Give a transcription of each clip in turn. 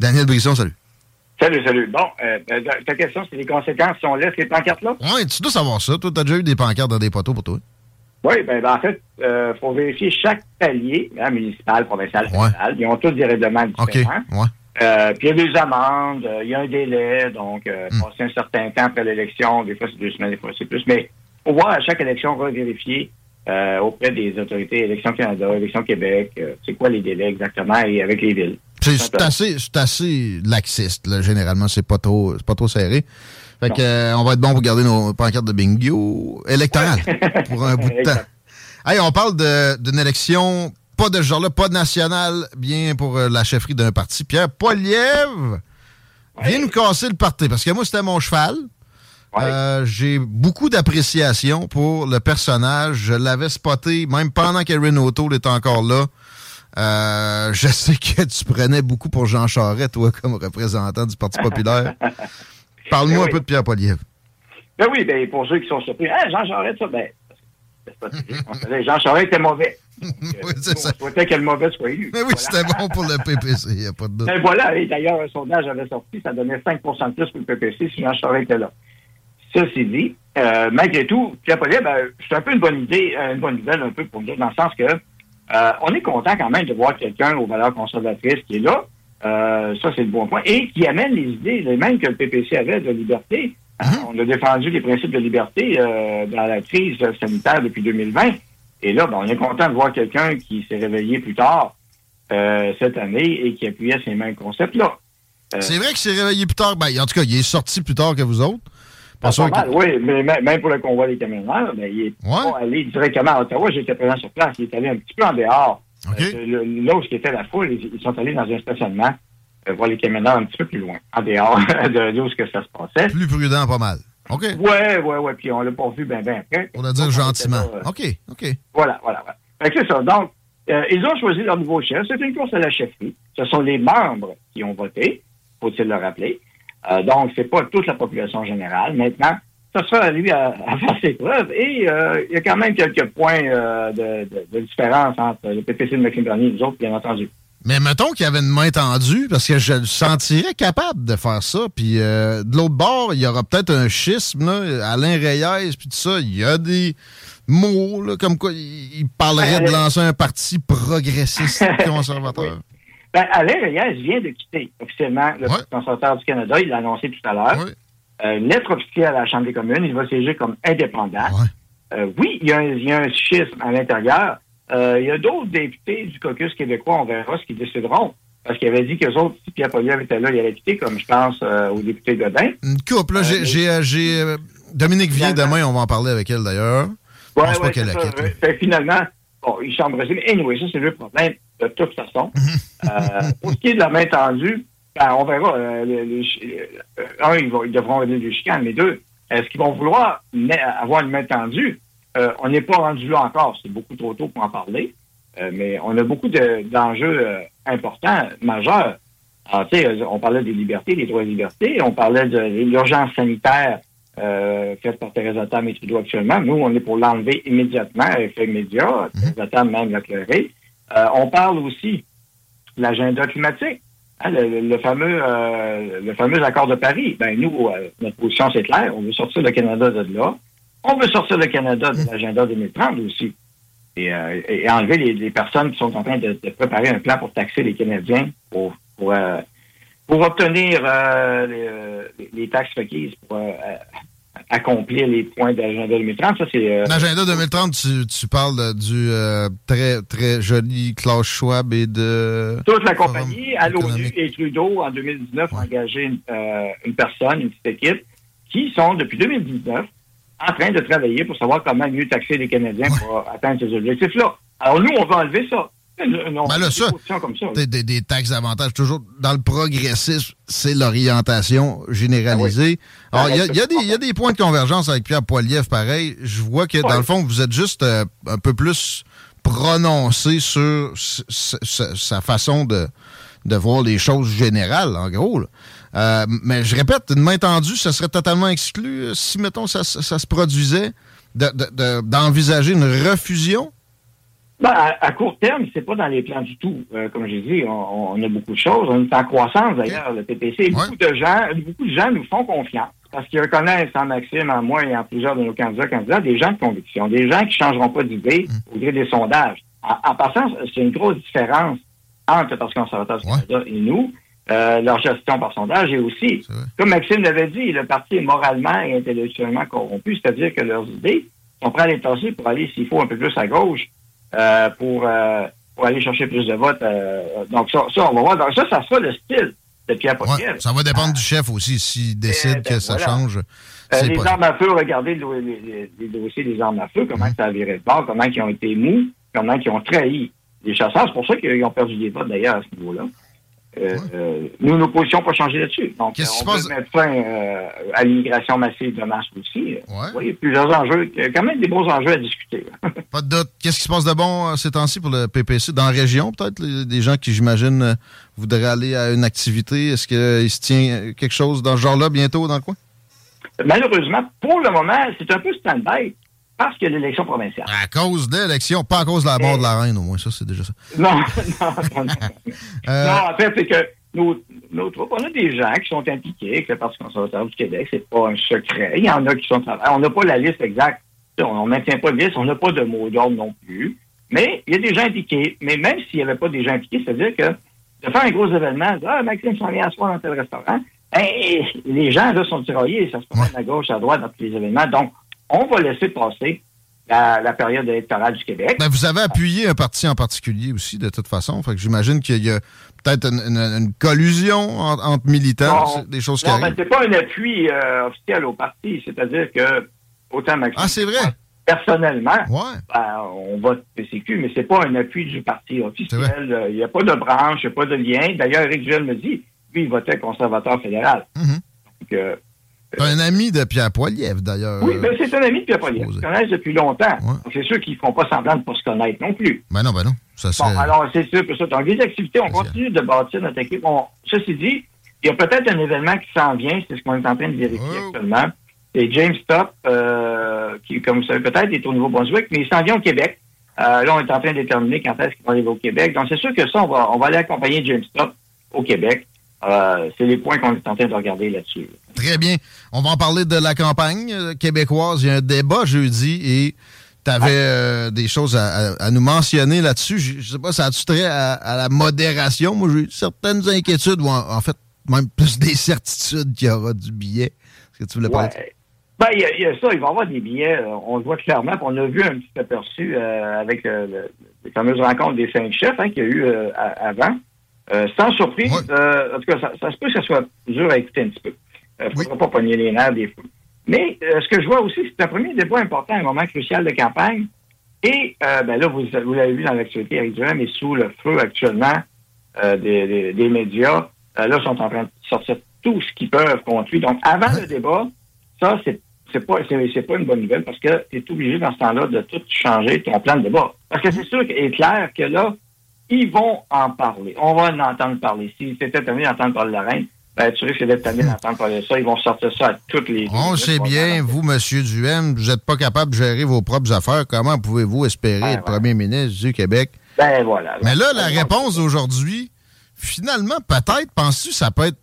Daniel Brisson, salut. Salut, salut. Bon, euh, ta- ta question, c'est les conséquences si on laisse les pancartes là? Ouais, tu dois savoir ça. Toi, t'as déjà eu des pancartes dans des poteaux pour toi. Oui, ben, ben, en fait, il faut vérifier chaque palier, hein, municipal, provincial, fédéral. Ils ont tous des règlements OK. différents. Ouais. Euh, puis il y a des amendes, euh, il y a un délai, donc euh, Hmm. passer un certain temps après l'élection, des fois c'est deux semaines, des fois c'est plus. Mais faut voir à chaque élection, on va vérifier euh, auprès des autorités, Élections Canada, Élections Québec, euh, c'est quoi les délais exactement et avec les villes. C'est assez, assez laxiste, là, généralement. C'est pas trop, pas trop serré. Fait que, euh, on va être bon pour garder nos pancartes de bingo électorales pour un bout de temps. Hey, on parle de- d'une élection, pas de ce genre-là, pas nationale, bien pour euh, la chefferie d'un parti. Pierre Poilievre vient nous casser le parti, parce que moi, c'était mon cheval. Euh, J'ai beaucoup d'appréciation pour le personnage. Je l'avais spoté, même pendant qu'Erin O'Toole était encore là. Euh, je sais que tu prenais beaucoup pour Jean Charest, toi, comme représentant du Parti populaire. Parle-moi Ben un oui. peu de Pierre Poilievre. Ben oui, ben pour ceux qui sont surpris, ah, Jean Charest, ça, ben, pas. On Jean Charest était mauvais. Donc, euh, nous, on souhaitait que le mauvais soit élu. Mais oui, Voilà. c'était bon pour le PPC, il n'y a pas de doute. Ben voilà, et d'ailleurs, un sondage avait sorti, ça donnait 5% de plus pour le PPC si Jean Charest était là. Ceci dit, euh, malgré tout, Pierre Poilievre, ben, c'est un peu une bonne idée, euh, une bonne nouvelle un peu pour nous, dans le sens que euh, on est content quand même de voir quelqu'un aux valeurs conservatrices qui est là. Euh, ça, c'est le bon point. Et qui amène les idées, les mêmes que le PPC avait de liberté. Hein, On a défendu les principes de liberté euh, dans la crise sanitaire depuis 2020. Et là, ben, on est content de voir quelqu'un qui s'est réveillé plus tard euh, cette année et qui appuyait ces mêmes concepts-là. Euh, C'est vrai qu'il s'est réveillé plus tard. Ben, en tout cas, il est sorti plus tard que vous autres. Pas mal, oui, mais même pour le convoi des camionneurs, mais il est pas allé directement à Ottawa. J'étais présent sur place. Il est allé un petit peu en dehors. Euh, le- là où était la foule, ils, ils sont allés dans un stationnement euh, voir les camionneurs un petit peu plus loin, en dehors de, de où ce que ça se passait. Plus prudent, pas mal. OK. Ouais, ouais, ouais. Puis on l'a pas vu bien, bien après. On va dire gentiment. là, euh, OK, OK. Voilà, voilà, voilà. Fait que c'est ça. Donc, ils ont choisi leur nouveau chef. C'est une course à la chefferie. Ce sont les membres qui ont voté, faut-il le rappeler. Euh, donc, c'est pas toute la population générale. Maintenant, ça sera à lui à, faire ses preuves. Et euh, il y a quand même quelques points euh, de, de, différence entre le PPC de Maxime Bernier et nous autres, bien entendu. Mais mettons qu'il y avait une main tendue, parce que je le sentirais capable de faire ça. Puis euh, de l'autre bord, il y aura peut-être un schisme, là, Alain Reyes, puis tout ça. Il y a des mots, là, comme quoi il parlerait de lancer un parti progressiste conservateur. Ben, Alain Reyes vient de quitter officiellement le Parti conservateur du Canada. Il l'a annoncé tout à l'heure. Euh, lettre officielle à la Chambre des communes. Il va siéger comme indépendant. Euh, oui, il y, a un, schisme à l'intérieur. Euh, il y a d'autres députés du caucus québécois, on verra ce qu'ils décideront. Parce qu'il avait dit qu'eux autres, si Pierre Poliev était là, il allait quitter, comme je pense au député Godin. Une couple, là. j'ai, Dominique vient demain, on va en parler avec elle d'ailleurs. Je pense pas qu'elle la quitte. Ben, finalement, bon, il semble Mais anyway, ça, c'est le problème de toute façon. pour ce qui est de la main tendue, ben, on verra. Euh, euh, un, ils, vont, ils, devront aider du chicane, mais deux, est-ce qu'ils vont vouloir avoir une main tendue? Euh, on n'est pas rendu là encore. C'est beaucoup trop tôt pour en parler. mais on a beaucoup d'enjeux importants, majeurs. Alors, on parlait des libertés, des droits et libertés. On parlait de l'urgence sanitaire faite par Thérèse Tam et Trudeau actuellement. Nous, on est pour l'enlever immédiatement, effet. Mm-hmm. Thérèse Tam même l'a clairé. on parle aussi de l'agenda climatique. Hein, le, fameux euh, le fameux accord de Paris, ben nous, euh, notre position c'est clair, on veut sortir le Canada de là. On veut sortir le Canada de l'agenda 2030 aussi. Et, euh, et enlever les, personnes qui sont en train de, préparer un plan pour taxer les Canadiens pour pour, pour obtenir les, les, taxes requises pour accomplir les points d'agenda 2030. Ça, c'est. Euh, L'agenda 2030, tu, tu parles du euh, très, très joli Klaus Schwab et de. Toute la compagnie, à l'ONU et Trudeau, en 2019, ont engagé une, euh, une, personne, une petite équipe, qui sont, depuis 2019, en train de travailler pour savoir comment mieux taxer les Canadiens pour atteindre ces objectifs-là. Alors, nous, on va enlever ça. Non, ben là, ça, Des, des, taxes d'avantage, toujours dans le progressisme, c'est l'orientation généralisée. Alors, il y, a, des points de convergence avec Pierre Poilievre, pareil. Je vois que, dans le fond, vous êtes juste euh, un peu plus prononcé sur sa façon de, de voir les choses générales, en gros. Euh, mais je répète, une main tendue, ça serait totalement exclu euh, si, mettons, ça, se produisait d'envisager une refusion ben, à, court terme, c'est pas dans les plans du tout. Euh, comme j'ai dit, on, a beaucoup de choses. On est en croissance d'ailleurs, le PPC. Beaucoup de gens, beaucoup de gens nous font confiance parce qu'ils reconnaissent en Maxime, en moi et en plusieurs de nos candidats, candidats, des gens de conviction, des gens qui changeront pas d'idée mm. au gré des sondages. En, passant, c'est une grosse différence entre le Parti conservateur du Canada et nous. Euh, leur gestion par sondage et aussi, comme Maxime l'avait dit, le parti est moralement et intellectuellement corrompu, c'est-à-dire que leurs idées sont prêtes à les tasser pour aller, s'il faut, un peu plus à gauche euh, pour, euh, pour aller chercher plus de votes. Euh, donc ça, ça, on va voir. Donc ça, ça sera le style de Pierre Poilievre. ça va dépendre du chef aussi, s'il décide que ça change. les armes à feu, regardez les, dossiers des armes à feu, comment ça a viré de bord, comment ils ont été mous, comment ils ont trahi les chasseurs. C'est pour ça qu'ils ont perdu des votes d'ailleurs à ce niveau-là. Euh, euh, nous, nos positions n'ont pas changé là-dessus. Donc, on veut mettre fin euh, à l'immigration massive de masse aussi. il y a plusieurs enjeux, il y a quand même des beaux enjeux à discuter. pas de doute. Qu'est-ce qui se passe de bon ces temps-ci pour le PPC? Dans la région, peut-être? Des gens qui, j'imagine, voudraient aller à une activité. Est-ce qu'il se tient quelque chose dans ce genre-là bientôt dans le coin? Malheureusement, pour le moment, c'est un peu stand-by parce a l'élection provinciale. À cause de l'élection, pas à cause de la mort de la reine, au moins, ça, c'est déjà ça. Non, non, non. Euh, non, en fait, c'est que nos, nos troupes, on a des gens qui sont impliqués avec le Parti conservateur du Québec, c'est pas un secret. Il y en a qui sont. On n'a pas la liste exacte. On ne maintient pas de liste, on n'a pas de mot d'ordre non plus. Mais il y a des gens impliqués. Mais même s'il n'y avait pas des gens impliqués, c'est-à-dire que de faire un gros événement, ah, Maxime s'en vient à soir dans tel restaurant, ben, les gens là sont tiraillés, ça se passe à gauche, à droite dans tous les événements. Donc, on va laisser passer la, période électorale du Québec. Ben, vous avez appuyé un parti en particulier aussi, de toute façon. Fait que j'imagine qu'il y a peut-être une, collusion entre, militants, des choses qui non, arrivent. c'est pas un appui euh, officiel au parti. C'est-à-dire que, autant Maxime... Ah, c'est vrai? Personnellement, ben, on vote PCQ, mais c'est pas un appui du parti officiel. Il n'y a pas de branche, il n'y a pas de lien. D'ailleurs, Eric Juel me dit, lui, il votait conservateur fédéral. Mm-hmm. Donc, euh, c'est un ami de Pierre Poilievre, d'ailleurs. Oui, mais c'est un ami de Pierre Poilievre. Ils se connaissent depuis longtemps. C'est sûr qu'ils ne font pas semblant de ne pas se connaître non plus. Ben non, ben non. Ça, bon, alors, c'est sûr que ça. Donc, les activités, on continue de bâtir notre équipe. ceci dit, il y a peut-être un événement qui s'en vient, c'est ce qu'on est en train de vérifier oh. actuellement. c'est James Top, euh, qui, comme vous savez peut-être, est au Nouveau-Brunswick, mais il s'en vient au Québec. Euh, là, on est en train de déterminer quand est-ce qu'il va arriver au Québec. Donc, c'est sûr que ça, on va, on va aller accompagner James Top au Québec. Euh, c'est les points qu'on est en train de regarder là-dessus. Très bien. On va en parler de la campagne euh, québécoise. Il y a un débat jeudi et tu avais euh, des choses à, à- à nous mentionner là-dessus. Je, je sais pas, ça a-tu trait à, à la modération? Moi, j'ai certaines inquiétudes, ou en, en fait, même plus des certitudes qu'il y aura du billet. Est-ce que tu voulais parler? Ouais. Ben, il y, a- il y a ça, il va y avoir des billets, euh, on le voit clairement, on a vu un petit aperçu euh, avec les fameuses rencontres des cinq chefs hein, qu'il y a eu avant. Euh, sans surprise, Ouais. euh, en tout cas, ça, ça se peut que ça soit dur à écouter un petit peu. Il ne Oui. faudra pas pogner les nerfs des fous. Mais euh, ce que je vois aussi, c'est un premier débat important, un moment crucial de campagne. Et euh, ben là, vous, vous l'avez vu dans l'actualité, Eric Duhem est sous le feu actuellement euh, des, des- des médias. Euh, là, ils sont en train de sortir tout ce qu'ils peuvent contre lui. Donc, avant le débat, ça, c'est c'est pas c'est, pas une bonne nouvelle parce que tu es obligé dans ce temps-là de tout changer ton plan de débat. Parce que c'est sûr qu'il est clair que là, ils vont en parler. On va en entendre parler. Si c'était terminé d'entendre parler de la reine, ben, tu risques d'être terminé d'entendre parler de ça. Ils vont sortir ça à toutes les. On sait bien, vous, Monsieur Duhem, vous n'êtes pas capable de gérer vos propres affaires. Comment pouvez-vous espérer Ouais, être premier ministre du Québec? Ben voilà. Mais là, la réponse d'aujourd'hui, finalement, peut-être, penses-tu, ça peut être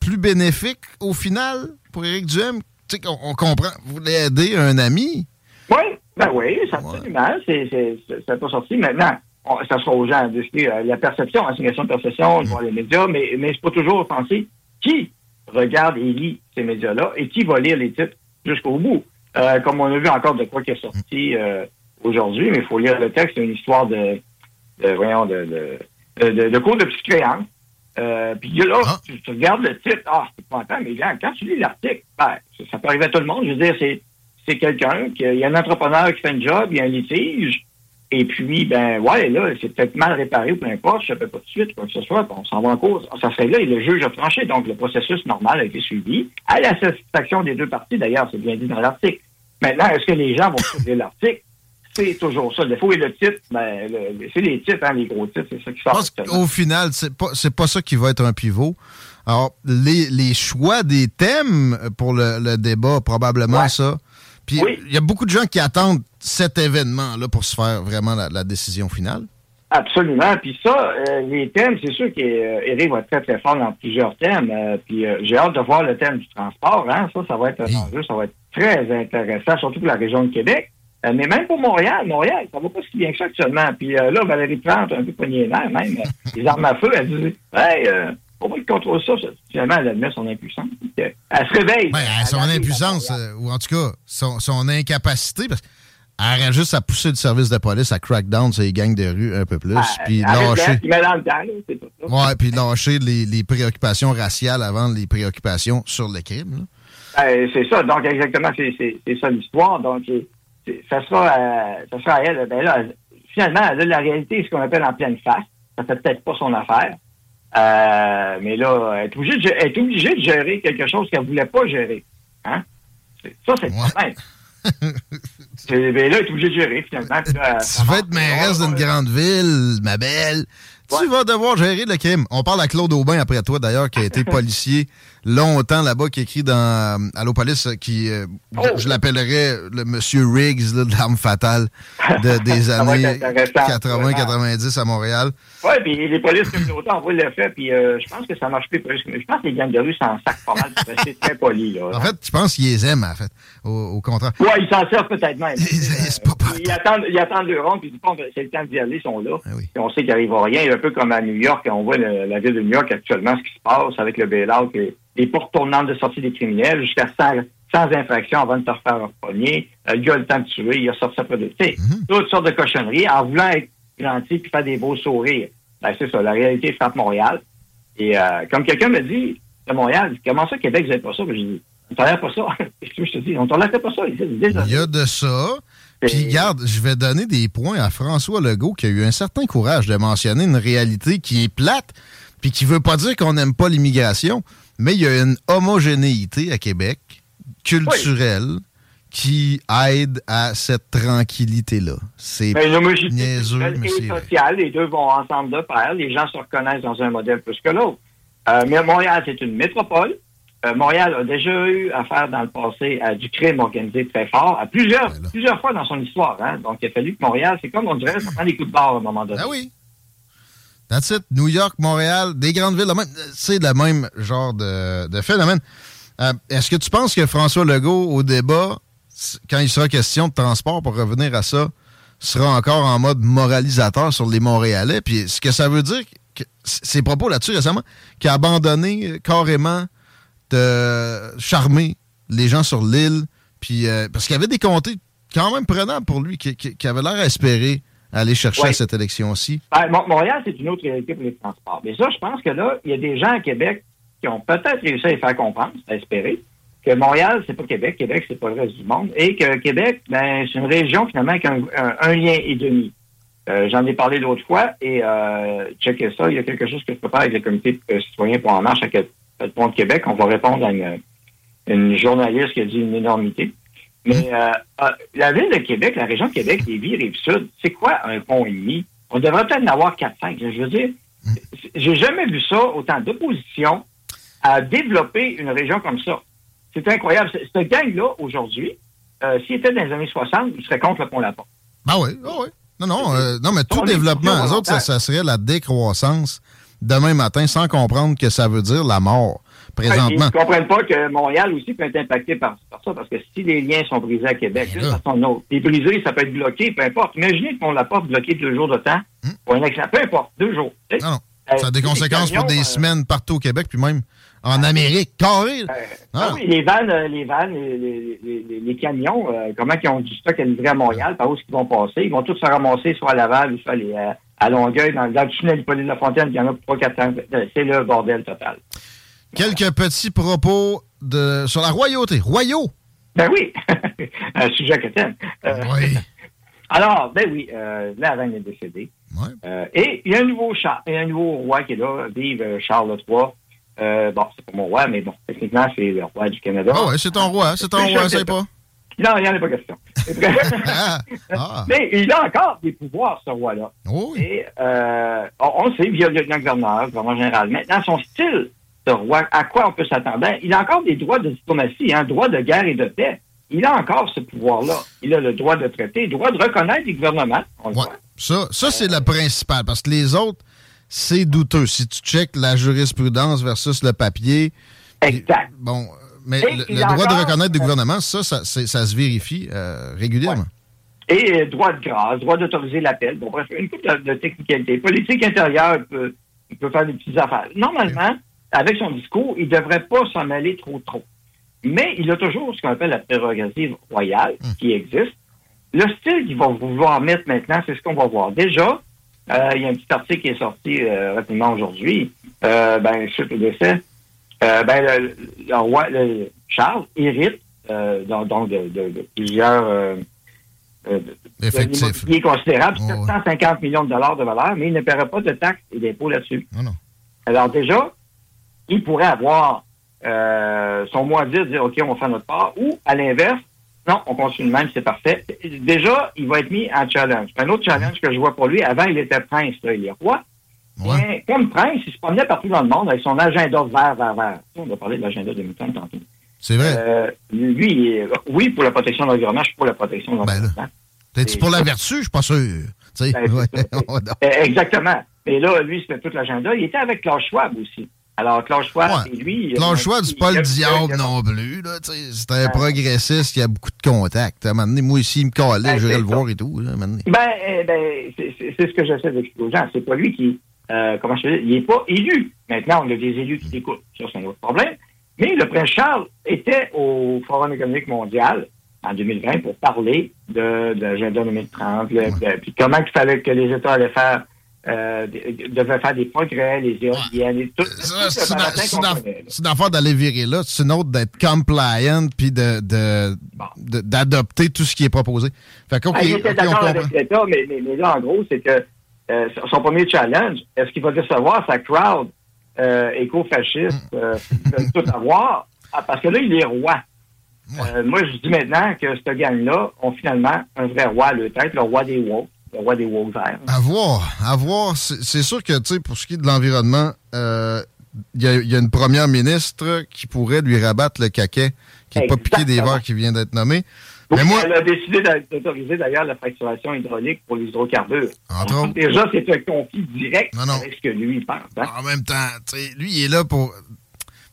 plus bénéfique au final pour Éric Duhem? Tu sais, qu'on- on comprend, vous voulez aider un ami? Oui, ben oui, ça absolument. C'est, c'est pas sorti. Maintenant, on- ça sera aux gens à décider euh, la perception, assignation de perception, voir les médias, mais, mais c'est pas toujours penser qui regarde et lit ces médias-là et qui va lire les titres jusqu'au bout? Euh, comme on a vu encore de quoi qui est sorti euh, aujourd'hui, mais il faut lire le texte, c'est une histoire de, de voyons, de, de, de, cours de psychologie. Euh, puis là, Ah. tu, tu regardes le titre, ah, c'est pas content, mais quand, quand tu lis l'article, ben, ça, ça peut arriver à tout le monde. Je veux dire, c'est, c'est quelqu'un, qui, il y a un entrepreneur qui fait un job, il y a un litige, et puis, ben, ouais, là, c'est peut-être mal réparé ou peu importe, je ne sais pas tout de suite, quoi que ce soit, on s'en va en cause. Ça serait là et le juge a tranché. Donc, le processus normal a été suivi, à la satisfaction des deux parties, d'ailleurs, c'est bien dit dans l'article. Maintenant, est-ce que les gens vont suivre l'article? C'est toujours ça. Le défaut et le titre, ben, le- c'est les titres, hein, les gros titres, c'est ça qui sort. qu'au final, c'est pas, c'est pas ça qui va être un pivot. Alors, les, les choix des thèmes pour le, le débat, probablement Ouais. ça. Puis, Oui. il y a beaucoup de gens qui attendent cet événement-là pour se faire vraiment la, la décision finale? Absolument. Puis ça, euh, les thèmes, c'est sûr qu'Éric va être très, très fort dans plusieurs thèmes. euh, puis euh, j'ai hâte de voir le thème du transport. Hein. Ça, ça va être un Oui. enjeu, ça va être très intéressant, surtout pour la région de Québec. Mais même pour Montréal, Montréal, ça va pas si bien que ça actuellement. Puis là, Valérie Plante, un peu poignée nerfs, même, les armes à feu, elle dit Hey, on va contrôler ça. Finalement, elle admet son impuissance. Puis, Elle se réveille. Ben, son impuissance, ou en tout cas, son, son incapacité, parce aurait juste à pousser le service de police à crackdown sur les gangs de rue un peu plus, Ah, puis arrête lâcher. Ouais, puis lâcher les, les préoccupations raciales avant les préoccupations sur le crime. Euh, c'est ça. Donc, exactement, c'est, ça l'histoire. Donc, ça sera, euh, ça sera à elle. Ben là, finalement, là, la réalité, c'est ce qu'on appelle en pleine face. Ça fait peut-être pas son affaire. Euh, mais là, elle est, obligée de, elle est obligée de gérer quelque chose qu'elle voulait pas gérer. Hein? Ça, c'est le Ouais. problème. C'est- ben là, est obligée de gérer, finalement. Là, Tu vas être mairesse d'une grande ville, ma belle. Tu vas devoir gérer le crime. On parle à Claude Aubin après toi, d'ailleurs, qui a été policier longtemps là-bas, qui écrit dans euh, Allo Police, qui, euh, je- Oh. je, l'appellerais le monsieur Riggs là, de l'arme fatale de- des années être intéressant. 80-90 à Montréal. Oui, puis les polices communautaires, on voit le fait, puis euh, je pense que ça marche plus. Je pense que les gangs de rue s'en sacent pas mal rester très polis. Là, En fait, je pense qu'ils les aiment, en fait, au, au contraire. Oui, ils s'en servent peut-être même. C'est pas pas- Ils attendent, ils attendent le rond, puis ils disent, c'est le temps d'y aller, ils sont là. Ah oui. Puis on sait qu'il n'arrivera rien. Un peu comme à New York, on voit le- la ville de New York actuellement, ce qui se passe avec le bail-out, les, les portes tournantes de sortie des criminels, jusqu'à 100, 100 infractions avant de te refaire repogner. Euh, le gars a le temps de tuer, il a sorti après de... Tu Mhm. toutes sortes de cochonneries, en voulant être gentil puis faire des beaux sourires. Ben, c'est ça, la réalité frappe Montréal. Et euh, comme quelqu'un me dit, de Montréal, comment ça, Québec, vous n'avez pas ça? Ben, j'ai dit, on tolère pas ça. Qu'est-ce que je te dis? On tolère pas ça. Ils disent, désolé. Il y a de ça. Puis, regarde, je vais donner des points à François Legault qui a eu un certain courage de mentionner une réalité qui est plate, puis qui veut pas dire qu'on n'aime pas l'immigration, mais il y a une homogénéité à Québec, culturelle, qui aide à cette tranquillité-là. C'est Ben, une homogénéité culturelle et sociale, les deux vont ensemble de pair. Les gens se reconnaissent dans un modèle plus que l'autre. Euh, mais Montréal, c'est une métropole. Euh, Montréal a déjà eu affaire dans le passé à du crime organisé très fort, à plusieurs, Ben plusieurs fois dans son histoire. Hein? Donc, il a fallu que Montréal, c'est comme on dirait, ça prend des coups de barre à un moment donné. Ah oui. That's it. New York, Montréal, des grandes villes, c'est le même genre de, de phénomène. Euh, Est-ce que tu penses que François Legault, au débat, quand il sera question de transport, pour revenir à ça, sera encore en mode moralisateur sur les Montréalais? Puis ce que ça veut dire, que, ses propos là-dessus récemment, qu'il a abandonné carrément de charmer les gens sur l'île, puis euh, parce qu'il y avait des comtés quand même prenables pour lui, qui, qui- qui avaient l'air à espérer aller chercher Ouais. à cette élection-ci. Ben, Mon- Montréal, c'est une autre réalité pour les transports. Mais ça, je pense que là, il y a des gens à Québec qui ont peut-être réussi à les faire comprendre, c'est à espérer, que Montréal, c'est pas Québec, Québec, c'est pas le reste du monde, et que Québec, ben, c'est une région finalement avec un, un- un lien et demi. Euh, J'en ai parlé l'autre fois, et euh, checkez ça, il y a quelque chose que je prépare avec le comité euh, citoyen pour En Marche à À Pont de Québec. On va répondre à une, une journaliste qui a dit une énormité. Mais euh, euh, la ville de Québec, la région de Québec, les villes Rive-Sud, c'est quoi un pont et demi? On devrait peut-être en avoir 4-5. Je veux dire, j'ai jamais vu ça, autant d'opposition à développer une région comme ça. C'est incroyable. Ce- gang-là, aujourd'hui, euh, s'il était dans les années 60, il serait contre le pont Lapon. Ah oui, ah oui. Non, non, euh, non, mais tout développement, eux autres, ça serait la décroissance demain matin sans comprendre que ça veut dire la mort Ils présentement. ne comprennent pas que Montréal aussi peut être impacté par, par ça, parce que si les liens sont brisés à Québec, Ben d'une façon autre, brisés, ça peut être bloqué, peu importe. Imaginez qu'on la porte bloquée deux jours de temps pour un accident, peu importe, deux jours. tu sais. Non, non. Euh, Ça a des conséquences pour des euh, semaines partout au Québec, puis même en Amérique. Carré. Euh, Ah. ah oui, les vannes, les vannes, les, les, les- les camions, comment ils ont du stock à livrer à Montréal, par où ils vont passer? Ils vont tous se ramasser soit à Laval ou soit à, les- à Longueuil, dans, dans le tunnel Hippolyte de la Fontaine, il y en a pour 3 4 ans. C'est le bordel total. Quelques petits propos de, sur la royauté. Royaux. Ben oui, un sujet que t'aimes. Euh, Oui. Alors, ben oui, euh, la reine est décédée. Ouais. Euh, et il y a un nouveau Charles, il y a un nouveau roi qui est là, vive euh, Charles III. Euh, bon, c'est pas mon roi, mais bon, techniquement, c'est le roi du Canada. Ah ouais, c'est ton roi, c'est ton roi, c'est pas. Il n'y en a pas question. Ah, mais il a encore des pouvoirs, ce roi-là. Oui. Et euh, on, le sait, il y a le lieutenant-gouverneur, gouverneur général. Maintenant, son style de roi, à quoi on peut s'attendre? Il a encore des droits de diplomatie, hein, droit de guerre et de paix. Il a encore ce pouvoir-là. Il a le droit de traiter, le droit de reconnaître les gouvernements. On le Ouais. voit. Ça, ça c'est le principal, parce que les autres, c'est douteux. Si tu checkes la jurisprudence versus le papier, Exact. bon, mais le, droit de reconnaître du gouvernement, ça, ça, ça se vérifie euh, régulièrement. Et euh, droit de grâce, droit d'autoriser l'appel. Bon, bref, une couple de, de technicalités. Politique intérieure, il peut, il peut faire des petites affaires. Normalement, avec son discours, il ne devrait pas s'en aller trop, trop. Mais il a toujours ce qu'on appelle la prérogative royale qui existe. Le style qu'il va vouloir mettre maintenant, c'est ce qu'on va voir. Déjà, euh, il y a un petit article qui est sorti euh, rapidement aujourd'hui, euh, ben, suite au décès. Euh, ben, le, le roi le- Charles hérite euh, donc, donc de, de- de plusieurs euh, euh, de- Effectif. de l'immobilier considérable, Oh, ouais. 750 millions de dollars de valeur, mais il ne paierait pas de taxes et d'impôts là-dessus. Non, non. Alors déjà, il pourrait avoir son mot à dire, dire OK, on va faire notre part, ou à l'inverse, non, on continue de même, c'est parfait. Déjà, il va être mis en challenge. Un autre challenge que je vois pour lui, avant, il était prince, là, il est roi. Ouais. Mais comme prince, il se promenait partout dans le monde avec son agenda vert, vert, vert. On va parler de l'agenda de Newton tantôt. C'est vrai. Euh, lui, oui, pour la protection de l'environnement, je suis pour la protection de Ben l'environnement. T'es-tu pour la vertu? Je suis pas sûr. Ben, ouais, c'est. Euh, exactement. Mais là, lui, c'était tout l'agenda. Il était avec Klaus Schwab aussi. Alors, Klaus Schwab, Ouais. et lui... Claude Schwab, c'est pas le diable non plus. C'est un Ah. progressiste qui a beaucoup de contacts. À un moment donné, moi ici, il me calait, Ben, j'irais c'est le ça. voir et tout. là. Ben, ben c'est c'est- c'est ce que j'essaie d'expliquer aux gens. C'est pas lui qui, euh, comment je peux dire, il est pas élu. Maintenant, on a des élus qui l'écoutent. Ça, c'est un autre problème. Mais le prince Charles était au Forum économique mondial en 2020 pour parler de, de l'agenda 2030, le- de- puis comment il fallait que les États allaient faire, euh, faire des progrès, les éoliennes, tout, tout C'est qu'on une affaire d'aller virer là. C'est une autre d'être compliant puis de, de- de- d'adopter tout ce qui est proposé. Fait que, Ah, d'accord avec l'État, mais, mais, mais là, en gros, c'est que euh, son premier challenge, est-ce qu'il va décevoir sa crowd euh, éco-fasciste, Mm. euh, de tout avoir? Ah, parce que là, il est roi. Moi, je dis maintenant que cette gang-là ont finalement un vrai roi à leur tête, le roi des woke, le roi des woke verts. À voir, à voir. C'est sûr que, tu sais, pour ce qui est de l'environnement, il y, a, il y, a, une première ministre qui pourrait lui rabattre le caquet, qui n'est pas piqué des verres qui vient d'être nommé. Moi, elle a décidé d'autoriser d'ailleurs la fracturation hydraulique pour les hydrocarbures. Entre déjà, c'est un conflit direct non, non. avec ce que lui pense. Hein? En même temps, lui, il est là pour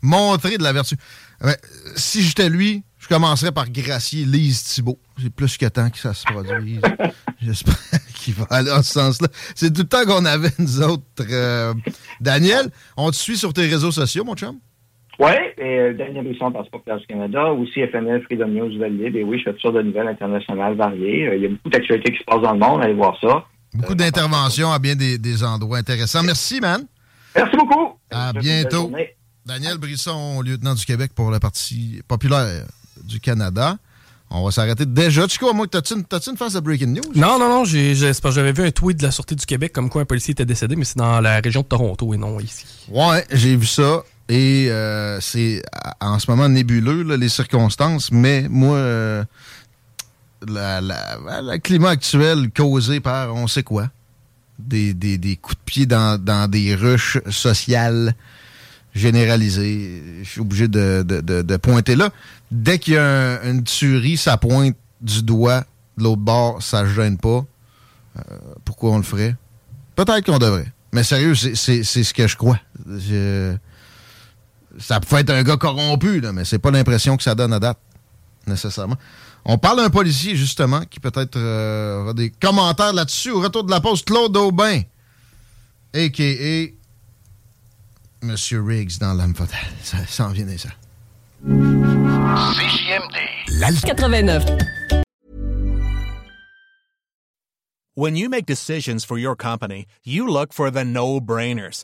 montrer de la vertu. Mais, si j'étais lui, je commencerais par gracier Lise Thibault. C'est plus que temps que ça se produise. J'espère qu'il va aller en ce sens-là. C'est tout le temps qu'on avait, nous autres. Euh, Daniel, on te suit sur tes réseaux sociaux, mon chum? Oui, et euh, Daniel Bisson, Passeport du Canada, aussi FNL, Freedom News, Valide. Et oui, je fais toutes de nouvelles internationales variées. Euh, il y a beaucoup d'actualités qui se passent dans le monde. Allez voir ça. Beaucoup d'interventions à bien des, endroits intéressants. Merci, man. Merci beaucoup. À bientôt. Daniel Brisson, lieutenant du Québec pour la partie populaire du Canada. On va s'arrêter déjà. Tu moi, t'as-tu une, une phase de breaking news? Non, non, non. J'avais vu un tweet de la Sûreté du Québec comme quoi un policier était décédé, mais c'est dans la région de Toronto et non ici. Ouais, j'ai vu ça. Et euh, c'est en ce moment nébuleux, les circonstances, mais moi, euh, le climat actuel causé par on sait quoi, des, coups de pied dans, des ruches sociales généralisées, je suis obligé de, pointer là. Dès qu'il y a une tuerie, ça pointe du doigt de l'autre bord, ça ne gêne pas. Euh, pourquoi on le ferait? Peut-être qu'on devrait. Mais sérieux, c'est ce que je crois. Ça peut être un gars corrompu, là, mais c'est pas l'impression que ça donne à date, nécessairement. On parle d'un policier, justement, qui peut-être euh, aura des commentaires là-dessus. Au retour de la pause, Claude Aubin, a.k.a. Monsieur Riggs dans l'âme fatale. Ça s'en vient ça. CJMD. 89. When you make decisions for your company, you look for the no-brainers.